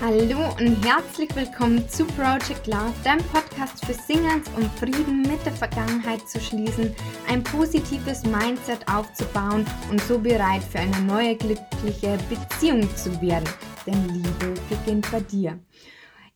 Hallo und herzlich willkommen zu Project Love, deinem Podcast für Singles, um Frieden mit der Vergangenheit zu schließen, ein positives Mindset aufzubauen und so bereit für eine neue glückliche Beziehung zu werden. Denn Liebe beginnt bei dir.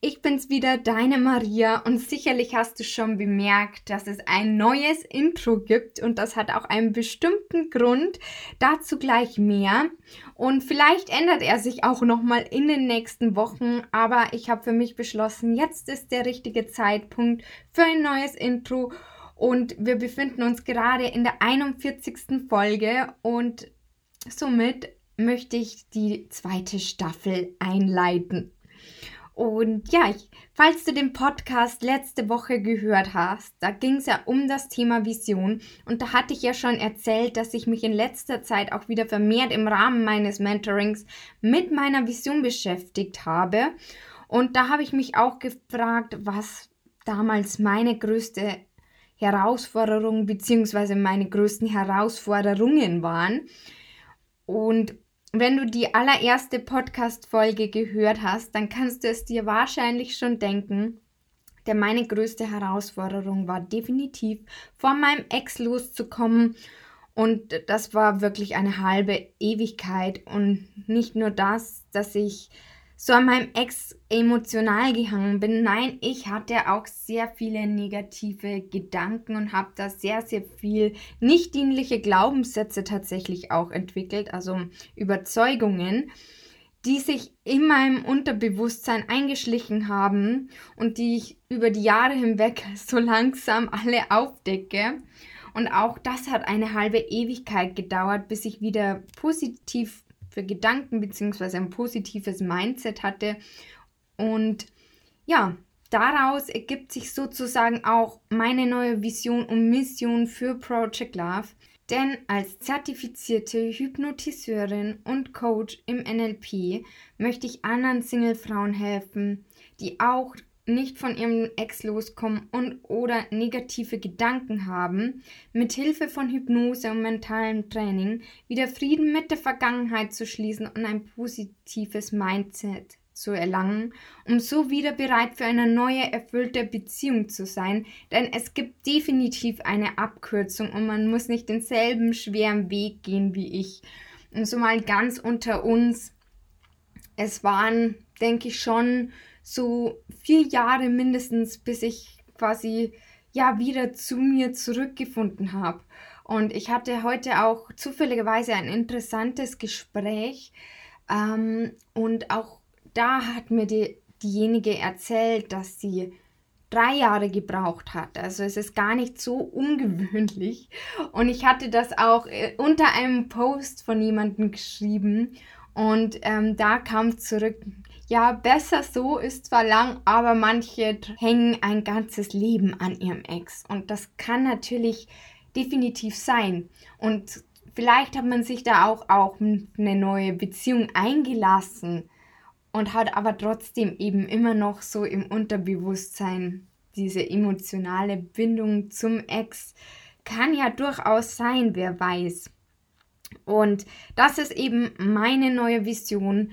Ich bin's wieder, deine Maria und sicherlich hast du schon bemerkt, dass es ein neues Intro gibt und das hat auch einen bestimmten Grund. Dazu gleich mehr und vielleicht ändert er sich auch noch mal in den nächsten Wochen, aber ich habe für mich beschlossen, jetzt ist der richtige Zeitpunkt für ein neues Intro und wir befinden uns gerade in der 41. Folge und somit möchte ich die zweite Staffel einleiten. Und ja, ich, falls du den Podcast letzte Woche gehört hast, da ging es ja um das Thema Vision. Und da hatte ich ja schon erzählt, dass ich mich in letzter Zeit auch wieder vermehrt im Rahmen meines Mentorings mit meiner Vision beschäftigt habe. Und da habe ich mich auch gefragt, was damals meine größte Herausforderung bzw. meine größten Herausforderungen waren. Und wenn du die allererste Podcast-Folge gehört hast, dann kannst du es dir wahrscheinlich schon denken. Denn meine größte Herausforderung war definitiv, von meinem Ex loszukommen. Und das war wirklich eine halbe Ewigkeit. Und nicht nur das, dass ich so an meinem Ex emotional gehangen bin. Nein, ich hatte auch sehr viele negative Gedanken und habe da sehr, sehr viel nicht dienliche Glaubenssätze tatsächlich auch entwickelt, also Überzeugungen, die sich in meinem Unterbewusstsein eingeschlichen haben und die ich über die Jahre hinweg so langsam alle aufdecke. Und auch das hat eine halbe Ewigkeit gedauert, bis ich wieder positiv für Gedanken bzw. ein positives Mindset hatte. Und ja, daraus ergibt sich sozusagen auch meine neue Vision und Mission für Project Love. Denn als zertifizierte Hypnotiseurin und Coach im NLP möchte ich anderen Single-Frauen helfen, die auch nicht von ihrem Ex loskommen und oder negative Gedanken haben, mit Hilfe von Hypnose und mentalem Training wieder Frieden mit der Vergangenheit zu schließen und ein positives Mindset zu erlangen, um so wieder bereit für eine neue erfüllte Beziehung zu sein, denn es gibt definitiv eine Abkürzung und man muss nicht denselben schweren Weg gehen wie ich. Und so mal ganz unter uns, es waren, denke ich schon, so vier Jahre mindestens, bis ich quasi ja wieder zu mir zurückgefunden habe. Und ich hatte heute auch zufälligerweise ein interessantes Gespräch ähm, und auch da hat mir die, diejenige erzählt, dass sie drei Jahre gebraucht hat. Also es ist gar nicht so ungewöhnlich. Und ich hatte das auch äh, unter einem Post von jemandem geschrieben und ähm, da kam zurück, ja, besser so ist zwar lang, aber manche hängen ein ganzes Leben an ihrem Ex. Und das kann natürlich definitiv sein. Und vielleicht hat man sich da auch auf eine neue Beziehung eingelassen und hat aber trotzdem eben immer noch so im Unterbewusstsein diese emotionale Bindung zum Ex. Kann ja durchaus sein, wer weiß. Und das ist eben meine neue Vision.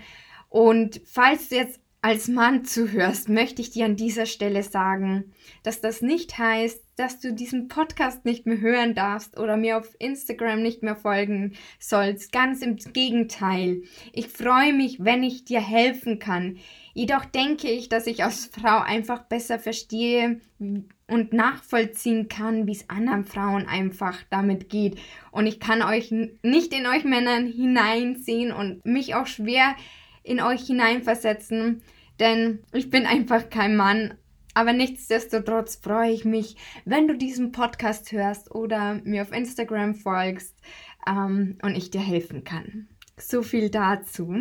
Und falls du jetzt als Mann zuhörst, möchte ich dir an dieser Stelle sagen, dass das nicht heißt, dass du diesen Podcast nicht mehr hören darfst oder mir auf Instagram nicht mehr folgen sollst. Ganz im Gegenteil. Ich freue mich, wenn ich dir helfen kann. Jedoch denke ich, dass ich als Frau einfach besser verstehe und nachvollziehen kann, wie es anderen Frauen einfach damit geht. Und ich kann euch nicht in euch Männern hineinsehen und mich auch schwer in euch hineinversetzen, denn ich bin einfach kein Mann. Aber nichtsdestotrotz freue ich mich, wenn du diesen Podcast hörst oder mir auf Instagram folgst ähm, und ich dir helfen kann. So viel dazu.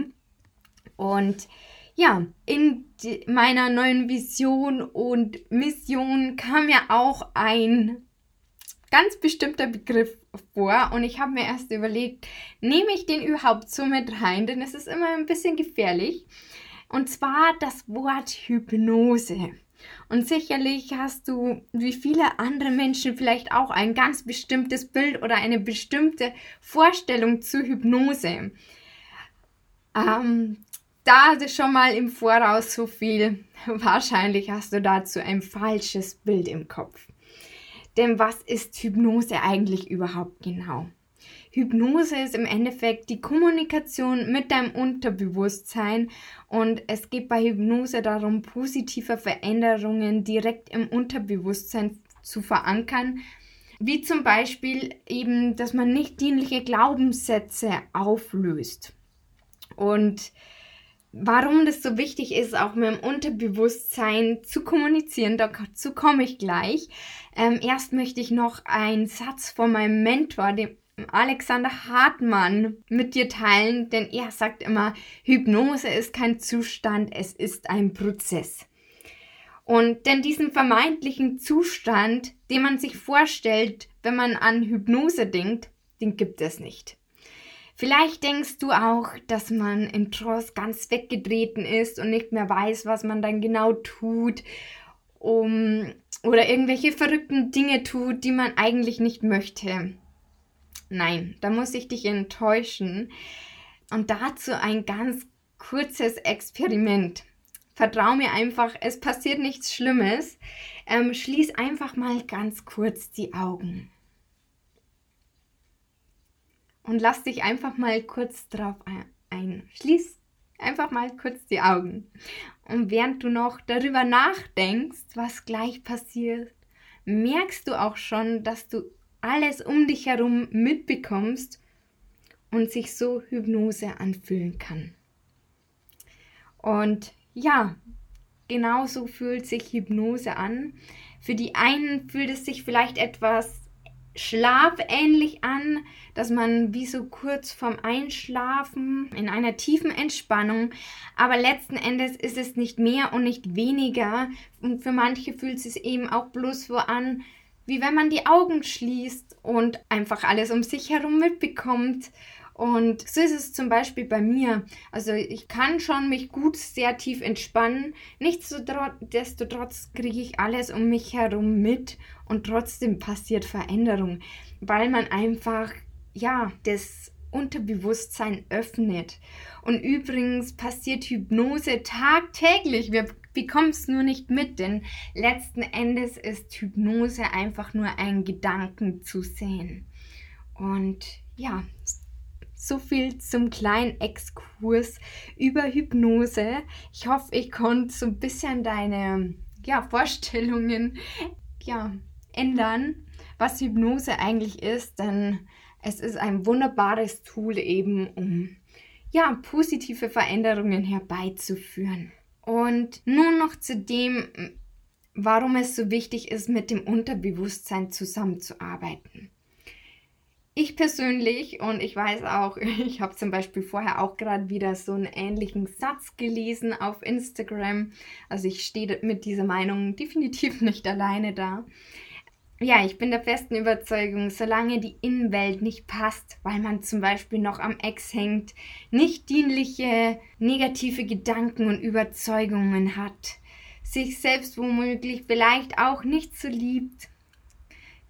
Und ja, in meiner neuen Vision und Mission kam ja auch ein ganz bestimmter Begriff vor und ich habe mir erst überlegt, nehme ich den überhaupt so mit rein, denn es ist immer ein bisschen gefährlich. Und zwar das Wort Hypnose. Und sicherlich hast du, wie viele andere Menschen, vielleicht auch ein ganz bestimmtes Bild oder eine bestimmte Vorstellung zu Hypnose. Ähm, da schon mal im Voraus so viel. Wahrscheinlich hast du dazu ein falsches Bild im Kopf. Denn was ist Hypnose eigentlich überhaupt genau? Hypnose ist im Endeffekt die Kommunikation mit deinem Unterbewusstsein und es geht bei Hypnose darum, positive Veränderungen direkt im Unterbewusstsein zu verankern, wie zum Beispiel eben, dass man nicht dienliche Glaubenssätze auflöst. Und warum das so wichtig ist, auch mit dem Unterbewusstsein zu kommunizieren, dazu komme ich gleich. Ähm, erst möchte ich noch einen Satz von meinem Mentor, dem Alexander Hartmann, mit dir teilen, denn er sagt immer, Hypnose ist kein Zustand, es ist ein Prozess. Und denn diesen vermeintlichen Zustand, den man sich vorstellt, wenn man an Hypnose denkt, den gibt es nicht. Vielleicht denkst du auch, dass man im Trance ganz weggetreten ist und nicht mehr weiß, was man dann genau tut, um oder irgendwelche verrückten Dinge tut, die man eigentlich nicht möchte. Nein, da muss ich dich enttäuschen. Und dazu ein ganz kurzes Experiment. Vertrau mir einfach, es passiert nichts Schlimmes. Ähm, schließ einfach mal ganz kurz die Augen. Und lass dich einfach mal kurz drauf ein. Schließ einfach mal kurz die Augen. Und während du noch darüber nachdenkst, was gleich passiert, merkst du auch schon, dass du alles um dich herum mitbekommst und sich so Hypnose anfühlen kann. Und ja, genauso fühlt sich Hypnose an. Für die einen fühlt es sich vielleicht etwas schlafähnlich an, dass man wie so kurz vorm Einschlafen in einer tiefen Entspannung, aber letzten Endes ist es nicht mehr und nicht weniger und für manche fühlt es eben auch bloß so an, wie wenn man die Augen schließt und einfach alles um sich herum mitbekommt. Und so ist es zum Beispiel bei mir. Also ich kann schon mich gut sehr tief entspannen. Nichtsdestotrotz kriege ich alles um mich herum mit und trotzdem passiert Veränderung, weil man einfach, ja, das Unterbewusstsein öffnet. Und übrigens passiert Hypnose tagtäglich. Wir bekommen es nur nicht mit, denn letzten Endes ist Hypnose einfach nur ein Gedanken zu sehen. Und ja, so viel zum kleinen Exkurs über Hypnose. Ich hoffe, ich konnte so ein bisschen deine ja, Vorstellungen ja, ändern, was Hypnose eigentlich ist, denn es ist ein wunderbares Tool eben, um ja, positive Veränderungen herbeizuführen. Und nun noch zu dem, warum es so wichtig ist, mit dem Unterbewusstsein zusammenzuarbeiten. Ich persönlich, und ich weiß auch, ich habe zum Beispiel vorher auch gerade wieder so einen ähnlichen Satz gelesen auf Instagram. Also ich stehe mit dieser Meinung definitiv nicht alleine da. Ja, ich bin der festen Überzeugung, solange die Innenwelt nicht passt, weil man zum Beispiel noch am Ex hängt, nicht dienliche negative Gedanken und Überzeugungen hat, sich selbst womöglich vielleicht auch nicht so liebt,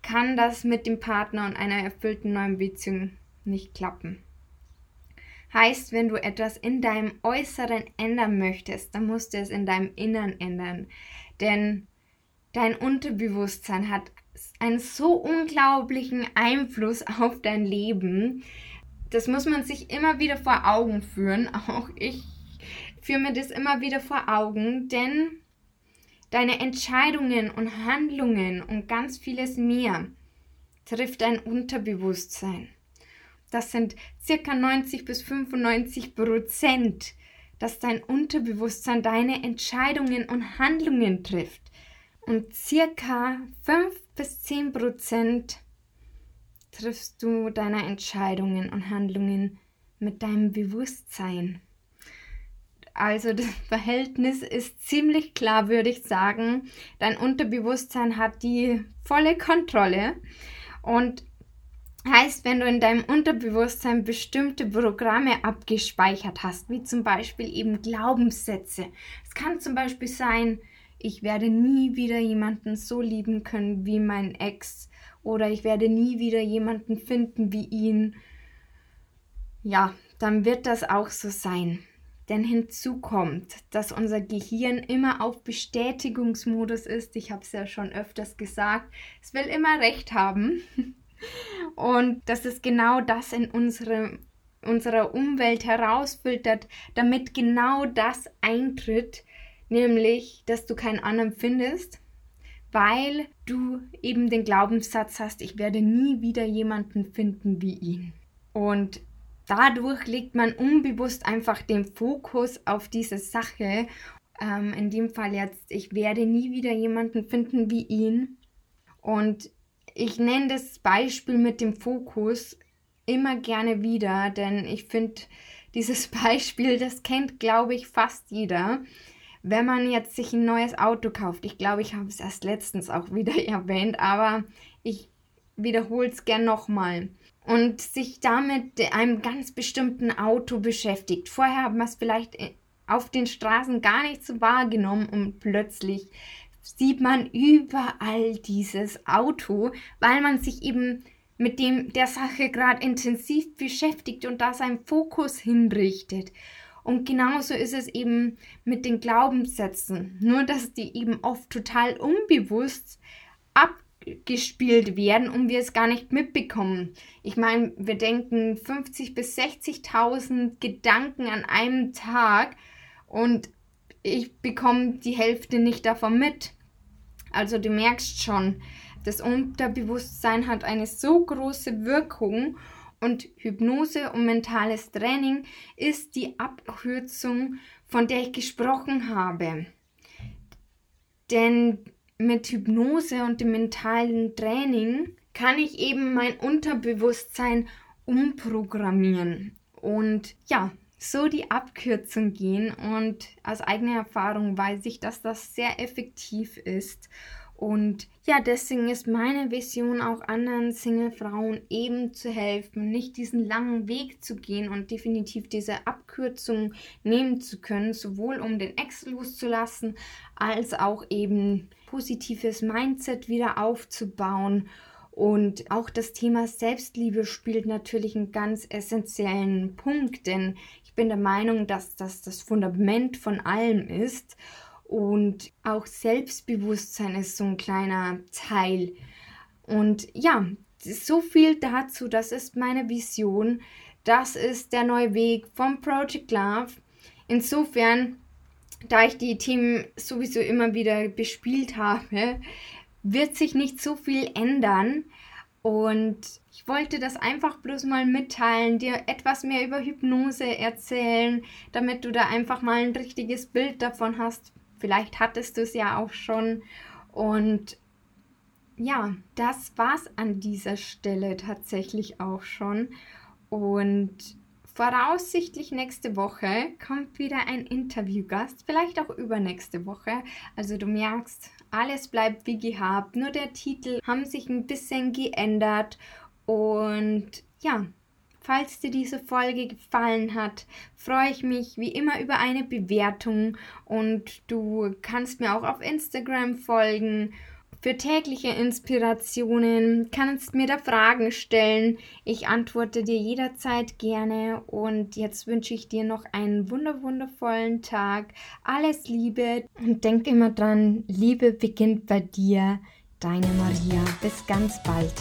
kann das mit dem Partner und einer erfüllten neuen Beziehung nicht klappen. Heißt, wenn du etwas in deinem Äußeren ändern möchtest, dann musst du es in deinem Innern ändern. Denn dein Unterbewusstsein hat einen so unglaublichen Einfluss auf dein Leben. Das muss man sich immer wieder vor Augen führen. Auch ich führe mir das immer wieder vor Augen, denn deine Entscheidungen und Handlungen und ganz vieles mehr trifft dein Unterbewusstsein. Das sind circa 90 bis 95 Prozent, dass dein Unterbewusstsein deine Entscheidungen und Handlungen trifft. Und circa 5 bis 10 Prozent triffst du deine Entscheidungen und Handlungen mit deinem Bewusstsein. Also das Verhältnis ist ziemlich klar, würde ich sagen. Dein Unterbewusstsein hat die volle Kontrolle und heißt, wenn du in deinem Unterbewusstsein bestimmte Programme abgespeichert hast, wie zum Beispiel eben Glaubenssätze. Es kann zum Beispiel sein, ich werde nie wieder jemanden so lieben können wie mein Ex oder ich werde nie wieder jemanden finden wie ihn. Ja, dann wird das auch so sein. Denn hinzu kommt, dass unser Gehirn immer auf Bestätigungsmodus ist. Ich habe es ja schon öfters gesagt. Es will immer recht haben. Und dass es genau das in unsere, unserer Umwelt herausfiltert, damit genau das eintritt, nämlich, dass du keinen anderen findest, weil du eben den Glaubenssatz hast, ich werde nie wieder jemanden finden wie ihn. Und dadurch legt man unbewusst einfach den Fokus auf diese Sache. Ähm, in dem Fall jetzt, ich werde nie wieder jemanden finden wie ihn. Und ich nenne das Beispiel mit dem Fokus immer gerne wieder, denn ich finde dieses Beispiel, das kennt, glaube ich, fast jeder. Wenn man jetzt sich ein neues Auto kauft, ich glaube, ich habe es erst letztens auch wieder erwähnt, aber ich wiederhole es gern nochmal und sich damit einem ganz bestimmten Auto beschäftigt. Vorher haben wir es vielleicht auf den Straßen gar nicht so wahrgenommen und plötzlich sieht man überall dieses Auto, weil man sich eben mit dem der Sache gerade intensiv beschäftigt und da seinen Fokus hinrichtet. Und genauso ist es eben mit den Glaubenssätzen, nur dass die eben oft total unbewusst ab gespielt werden und wir es gar nicht mitbekommen. Ich meine, wir denken 50 bis 60.000 Gedanken an einem Tag und ich bekomme die Hälfte nicht davon mit. Also du merkst schon, das Unterbewusstsein hat eine so große Wirkung und Hypnose und mentales Training ist die Abkürzung, von der ich gesprochen habe. Denn mit Hypnose und dem mentalen Training kann ich eben mein Unterbewusstsein umprogrammieren. Und ja, so die Abkürzung gehen. Und aus eigener Erfahrung weiß ich, dass das sehr effektiv ist. Und ja, deswegen ist meine Vision auch anderen Single-Frauen eben zu helfen, nicht diesen langen Weg zu gehen und definitiv diese Abkürzung nehmen zu können, sowohl um den Ex loszulassen, als auch eben positives Mindset wieder aufzubauen. Und auch das Thema Selbstliebe spielt natürlich einen ganz essentiellen Punkt, denn ich bin der Meinung, dass das das Fundament von allem ist. Und auch Selbstbewusstsein ist so ein kleiner Teil. Und ja, so viel dazu. Das ist meine Vision. Das ist der neue Weg vom Project Love. Insofern, da ich die Themen sowieso immer wieder bespielt habe, wird sich nicht so viel ändern. Und ich wollte das einfach bloß mal mitteilen, dir etwas mehr über Hypnose erzählen, damit du da einfach mal ein richtiges Bild davon hast, Vielleicht hattest du es ja auch schon. Und ja, das war's an dieser Stelle tatsächlich auch schon. Und voraussichtlich nächste Woche kommt wieder ein Interviewgast, vielleicht auch übernächste Woche. Also du merkst, alles bleibt wie gehabt, nur der Titel haben sich ein bisschen geändert. Und ja, Falls dir diese Folge gefallen hat, freue ich mich wie immer über eine Bewertung und du kannst mir auch auf Instagram folgen. Für tägliche Inspirationen kannst mir da Fragen stellen. Ich antworte dir jederzeit gerne und jetzt wünsche ich dir noch einen wunderwundervollen Tag. Alles Liebe und denk immer dran, Liebe beginnt bei dir. Deine Maria. Bis ganz bald.